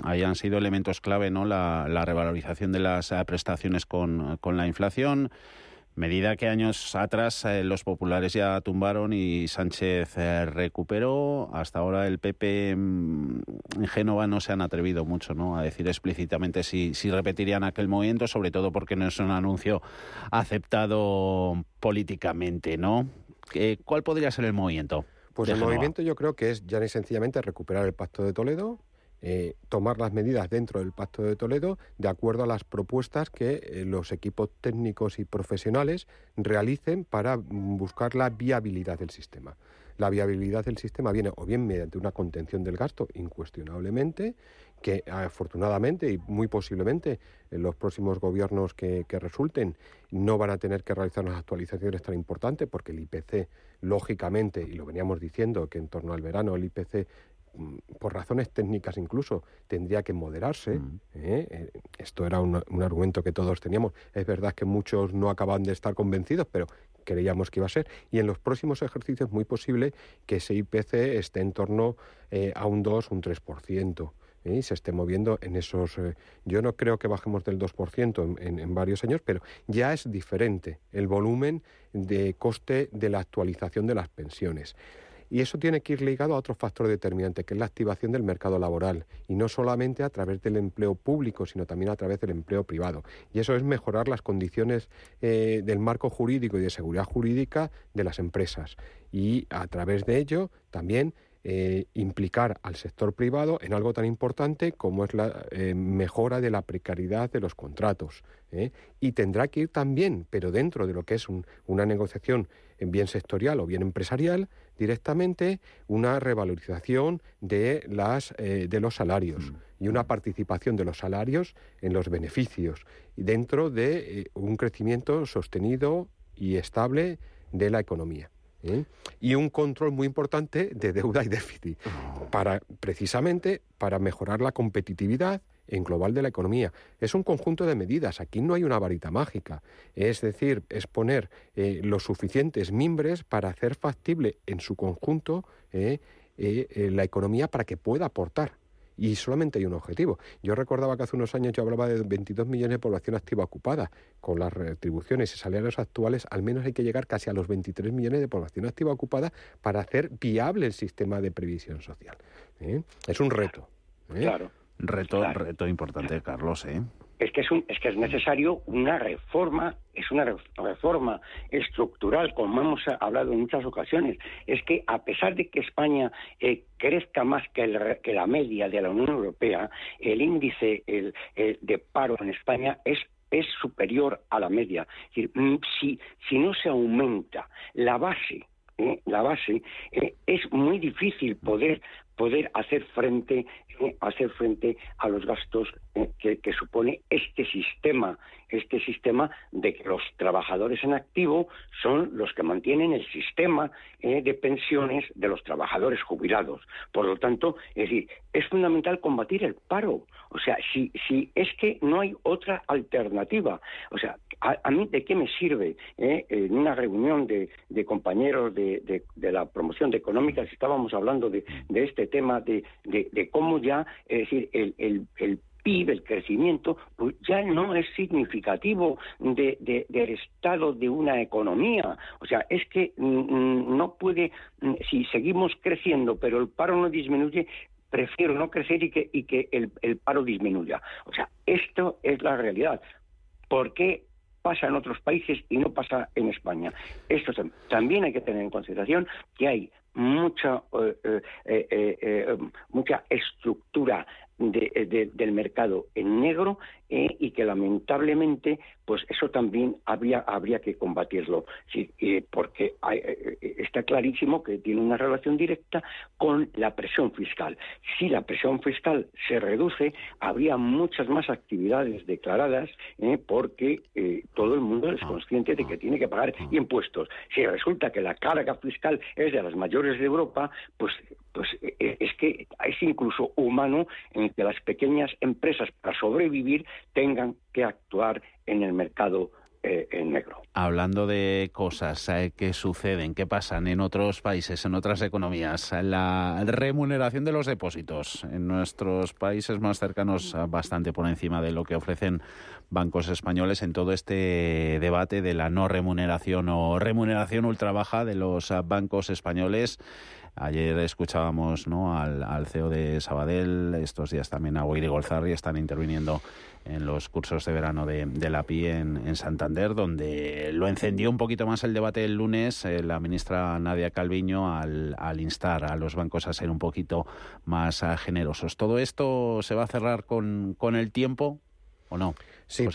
Speaker 3: ahí han sido elementos clave, ¿no? La, la revalorización de las eh, prestaciones con, con la inflación Medida que años atrás eh, los populares ya tumbaron y Sánchez eh, recuperó. Hasta ahora el PP mm, en Génova no se han atrevido mucho ¿no? a decir explícitamente si, si repetirían aquel movimiento, sobre todo porque no es un anuncio aceptado políticamente. ¿no? ¿Cuál podría ser el movimiento?
Speaker 14: Pues el movimiento yo creo que es ya sencillamente recuperar el Pacto de Toledo, eh, tomar las medidas dentro del Pacto de Toledo de acuerdo a las propuestas que eh, los equipos técnicos y profesionales realicen para buscar la viabilidad del sistema. La viabilidad del sistema viene o bien mediante una contención del gasto, incuestionablemente, que afortunadamente y muy posiblemente en los próximos gobiernos que, que, resulten no van a tener que realizar unas actualizaciones tan importantes porque el IPC, lógicamente, y lo veníamos diciendo, que en torno al verano el IPC por razones técnicas incluso, tendría que moderarse. Mm. ¿eh? Eh, esto era un, argumento que todos teníamos. Es verdad que muchos no acaban de estar convencidos, pero creíamos que iba a ser. Y en los próximos ejercicios es muy posible que ese IPC esté en torno eh, a un 2, un 3%. y se esté moviendo en esos... yo no creo que bajemos del 2% en, en, varios años, pero ya es diferente el volumen de coste de la actualización de las pensiones. Y eso tiene que ir ligado a otro factor determinante, que es la activación del mercado laboral, y no solamente a través del empleo público, sino también a través del empleo privado. Y eso es mejorar las condiciones eh, del marco jurídico y de seguridad jurídica de las empresas. Y a través de ello también eh, implicar al sector privado en algo tan importante como es la eh, mejora de la precariedad de los contratos. ¿eh? Y tendrá que ir también, pero dentro de lo que es una negociación en bien sectorial o bien empresarial, directamente una revalorización de, las, de los salarios mm. y una participación de los salarios en los beneficios dentro de un crecimiento sostenido y estable de la economía. ¿Eh? y un control muy importante de deuda y déficit, oh. para, precisamente para mejorar la competitividad en global de la economía. Es un conjunto de medidas, aquí no hay una varita mágica, es decir, es poner eh, los suficientes mimbres para hacer factible en su conjunto eh, la economía para que pueda aportar y solamente hay un objetivo. Yo recordaba que hace unos años yo hablaba de 22 millones de población activa ocupada. Con las retribuciones y salarios actuales, al menos hay que llegar casi a los 23 millones de población activa ocupada para hacer viable el sistema de previsión social. ¿eh? Es un reto.
Speaker 3: ¿eh? Claro. Reto, reto importante, Carlos. ¿eh?
Speaker 15: Es que es, un, es que es necesario una reforma, es una reforma estructural, como hemos hablado en muchas ocasiones. Es que a pesar de que España eh, crezca más que, que, la media de la Unión Europea, el índice el, de paro en España es superior a la media. Es decir, mm, si, si no se aumenta la base eh, la base, eh, es muy difícil poder poder hacer frente hacer frente a los gastos que, que, supone este sistema este sistema de que los trabajadores en activo son los que mantienen el sistema de pensiones de los trabajadores jubilados. Por lo tanto es decir es fundamental combatir el paro. O sea si si es que no hay otra alternativa. O sea a, mí de qué me sirve eh, en una reunión de, compañeros de, la promoción de económica si estábamos hablando de, este tema de, cómo ya, es decir, el, el, el PIB, el crecimiento, pues ya no es significativo de, del estado de una economía. O sea, es que mm, mm, no puede, mm, si seguimos creciendo, pero el paro no disminuye, prefiero no crecer y que, y que el, el paro disminuya. O sea, esto es la realidad. ¿Por qué pasa en otros países y no pasa en España. Esto también hay que tener en consideración que hay mucha eh, eh, eh, mucha estructura del mercado en negro y que lamentablemente pues eso también habría, habría que combatirlo, porque eh, eh, está clarísimo que tiene una relación directa con la presión fiscal. Si la presión fiscal se reduce, habría muchas más actividades declaradas, ¿eh? porque todo el mundo es consciente de que tiene que pagar impuestos. Si resulta que la carga fiscal es de las mayores de Europa, pues, pues es que es incluso humano en que las pequeñas empresas, para sobrevivir, tengan que actuar en el mercado eh, en negro.
Speaker 3: Hablando de cosas eh, que suceden, que pasan en otros países, en otras economías, la remuneración de los depósitos en nuestros países más cercanos, eh, bastante por encima de lo que ofrecen bancos españoles en todo este debate de la no remuneración o remuneración ultra baja de los bancos españoles. Ayer escuchábamos ¿no? al, al CEO de Sabadell, estos días también a Guiri Golzarri están interviniendo en los cursos de verano de, la PI en, Santander, donde lo encendió un poquito más el debate el lunes eh, la ministra Nadia Calviño al, instar a los bancos a ser un poquito más ah, generosos. ¿Todo esto se va a cerrar con, con el tiempo o no?
Speaker 14: Sí,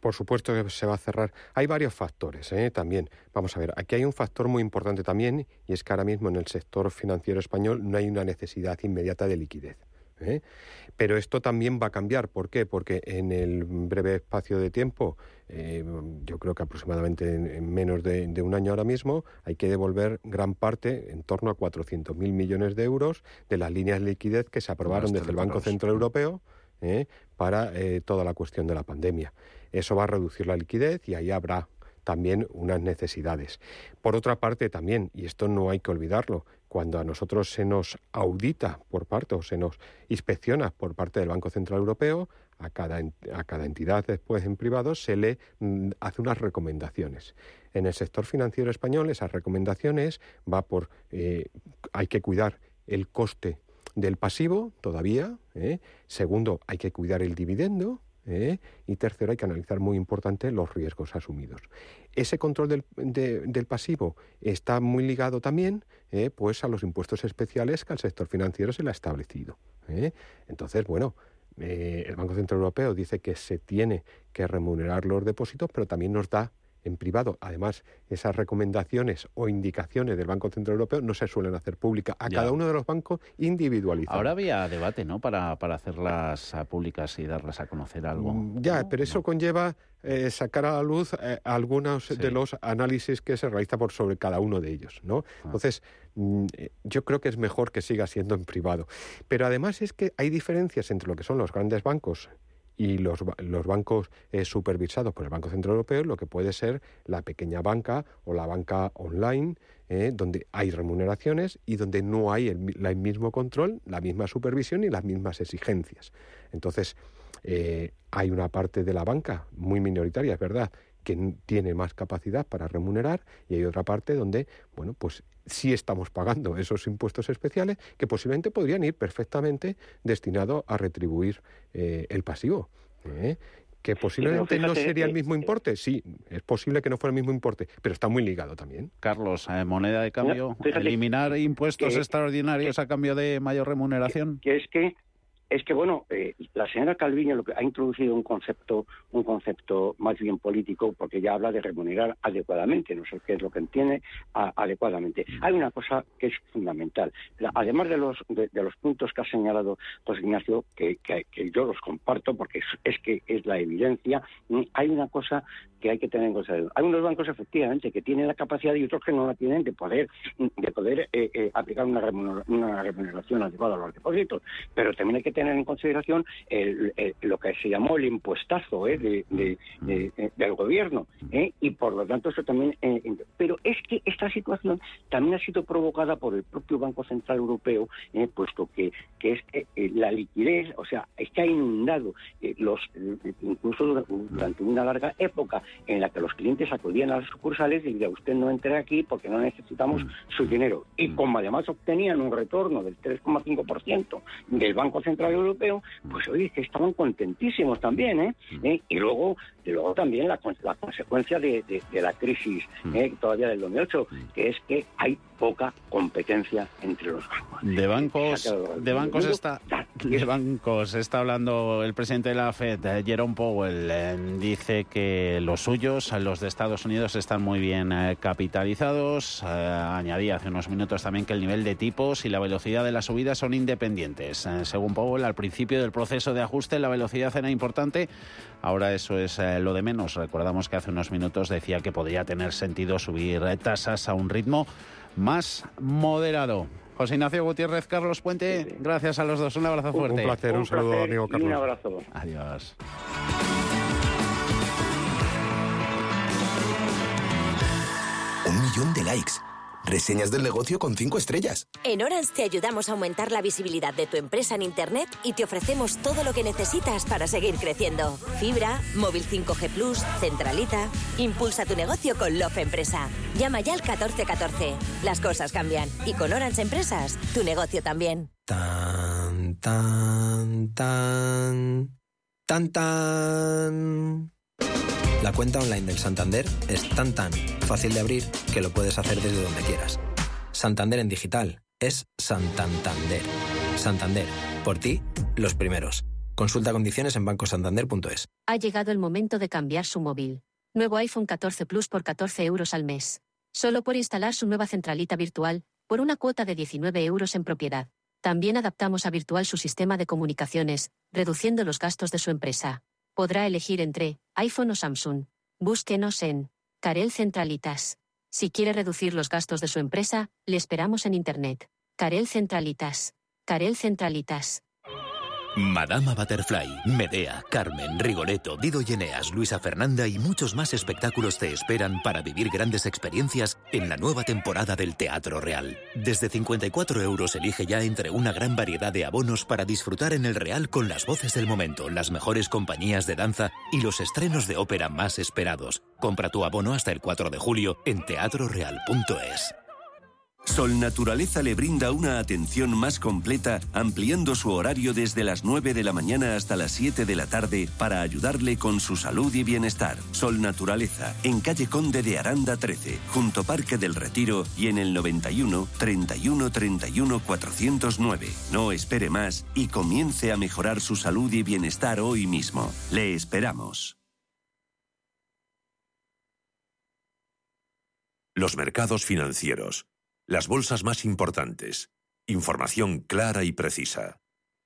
Speaker 14: por, supuesto que se va a cerrar. Hay varios factores ¿eh? también. Vamos a ver, aquí hay un factor muy importante también y es que ahora mismo en el sector financiero español no hay una necesidad inmediata de liquidez. ¿eh? Pero esto también va a cambiar. ¿Por qué? Porque en el breve espacio de tiempo, eh, yo creo que aproximadamente en, menos de, un año ahora mismo, hay que devolver gran parte, en torno a 400.000 millones de euros, de las líneas de liquidez que se aprobaron desde el Banco Central Europeo ¿eh? Para toda la cuestión de la pandemia. Eso va a reducir la liquidez y ahí habrá también unas necesidades. Por otra parte, también, y esto no hay que olvidarlo, cuando a nosotros se nos audita por parte o se nos inspecciona por parte del Banco Central Europeo, a cada, a cada entidad después en privado se le mm, hace unas recomendaciones. En el sector financiero español esas recomendaciones va por eh, hay que cuidar el coste del pasivo todavía. ¿eh? Segundo, hay que cuidar el dividendo. ¿eh? Y tercero, hay que analizar muy importante los riesgos asumidos. Ese control del, del pasivo está muy ligado también ¿eh? pues a los impuestos especiales que al sector financiero se le ha establecido. Entonces, bueno, el Banco Central Europeo dice que se tiene que remunerar los depósitos, pero también nos da en privado. Además, esas recomendaciones o indicaciones del Banco Central Europeo no se suelen hacer públicas a cada uno de los bancos individualizados.
Speaker 3: Ahora había debate, ¿no? Para, para hacerlas ah, públicas y darlas a conocer algo.
Speaker 14: Mm, ya, pero eso conlleva eh, sacar a la luz eh, algunos de los análisis que se realiza por sobre cada uno de ellos, ¿no? Ah. Entonces, mm, eh, yo creo que es mejor que siga siendo en privado. Pero además es que hay diferencias entre lo que son los grandes bancos y los, los bancos supervisados por el Banco Central Europeo, lo que puede ser la pequeña banca o la banca online, eh, donde hay remuneraciones y donde no hay el, mismo control, la misma supervisión y las mismas exigencias. Entonces, eh, hay una parte de la banca muy minoritaria, es verdad, que tiene más capacidad para remunerar y hay otra parte donde, bueno, pues sí estamos pagando esos impuestos especiales que posiblemente podrían ir perfectamente destinados a retribuir eh, el pasivo. ¿eh? Que posiblemente no sería el mismo importe, sí, es posible que no fuera el mismo importe, pero está muy ligado también.
Speaker 3: Carlos, eh, moneda de cambio, eliminar impuestos extraordinarios a cambio de mayor remuneración.
Speaker 15: que es que es que bueno, eh, la señora Calviño lo que ha introducido un concepto, un concepto más bien político, porque ella habla de remunerar adecuadamente, no sé qué es lo que entiende adecuadamente. Hay una cosa que es fundamental, además de los de, los puntos que ha señalado José Ignacio, que, yo los comparto porque es, que es la evidencia, mm, hay una cosa que hay que tener en consideración. Hay unos bancos efectivamente que tienen la capacidad y otros que no la tienen de poder de poder eh, eh, aplicar una remuneración, adecuada a los depósitos, pero también hay que tener en consideración lo que se llamó el impuestazo ¿eh? del gobierno ¿eh? y por lo tanto eso también eh, pero es que esta situación también ha sido provocada por el propio Banco Central Europeo puesto que, que es que la liquidez o sea es que ha inundado los incluso durante una larga época en la que los clientes acudían a las sucursales y decían usted no entre aquí porque no necesitamos mm. su dinero y mm. como además obtenían un retorno del 3,5% del Banco Central Europeo, pues oye, que estaban contentísimos también, ¿eh? ¿Eh? Y luego, y luego también la, la consecuencia de, la crisis ¿eh? todavía del 2008, que es que hay poca competencia entre los bancos.
Speaker 3: De bancos, de bancos está, de bancos está hablando el presidente de la Fed, Jerome Powell, dice que los suyos, los de Estados Unidos, están muy bien capitalizados. añadía hace unos minutos también que el nivel de tipos y la velocidad de la subida son independientes. según Powell, al principio del proceso de ajuste la velocidad era importante, ahora eso es eh, lo de menos. Recordamos que hace unos minutos decía que podría tener sentido subir eh, tasas a un ritmo más moderado. José Ignacio Gutiérrez, Carlos Puente, gracias a los dos. Un abrazo fuerte.
Speaker 14: Un placer, un, saludo, amigo Carlos.
Speaker 15: un abrazo.
Speaker 3: Adiós.
Speaker 16: Un millón de likes Reseñas del negocio con 5 estrellas.
Speaker 17: En Orange te ayudamos a aumentar la visibilidad de tu empresa en Internet y te ofrecemos todo lo que necesitas para seguir creciendo. Fibra, móvil 5G Plus, centralita. Impulsa tu negocio con Love Empresa. Llama ya al 1414. Las cosas cambian y con Orange Empresas, tu negocio también.
Speaker 16: Tan, tan, tan. Tan, tan. La cuenta online del Santander es tan tan fácil de abrir que lo puedes hacer desde donde quieras. Santander en digital es Santander. Santander, por ti, los primeros. Consulta condiciones en bancosantander.es.
Speaker 18: Ha llegado el momento de cambiar su móvil. Nuevo iPhone 14 Plus por 14 euros al mes. Solo por instalar su nueva centralita virtual, por una cuota de 19 euros en propiedad. También adaptamos a Virtual su sistema de comunicaciones, reduciendo los gastos de su empresa podrá elegir entre iPhone o Samsung. Búsquenos en Carel Centralitas. Si quiere reducir los gastos de su empresa, le esperamos en Internet. Carel Centralitas. Carel Centralitas.
Speaker 19: Madama Butterfly, Medea, Carmen, Rigoletto, Dido Yeneas, Luisa Fernanda y muchos más espectáculos te esperan para vivir grandes experiencias en la nueva temporada del Teatro Real. Desde 54 euros elige ya entre una gran variedad de abonos para disfrutar en el Real con las voces del momento, las mejores compañías de danza y los estrenos de ópera más esperados. Compra tu abono hasta el 4 de julio en teatroreal.es.
Speaker 20: Sol Naturaleza le brinda una atención más completa, ampliando su horario desde las 9 de la mañana hasta las 7 de la tarde para ayudarle con su salud y bienestar. Sol Naturaleza, en calle Conde de Aranda 13, junto Parque del Retiro y en el 91 31 31 409. No espere más y comience a mejorar su salud y bienestar hoy mismo. Le esperamos.
Speaker 21: Los mercados financieros las bolsas más importantes. Información clara y precisa.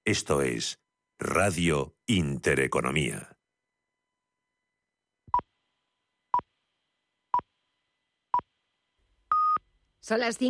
Speaker 21: Esto es Radio Intereconomía.
Speaker 17: Son las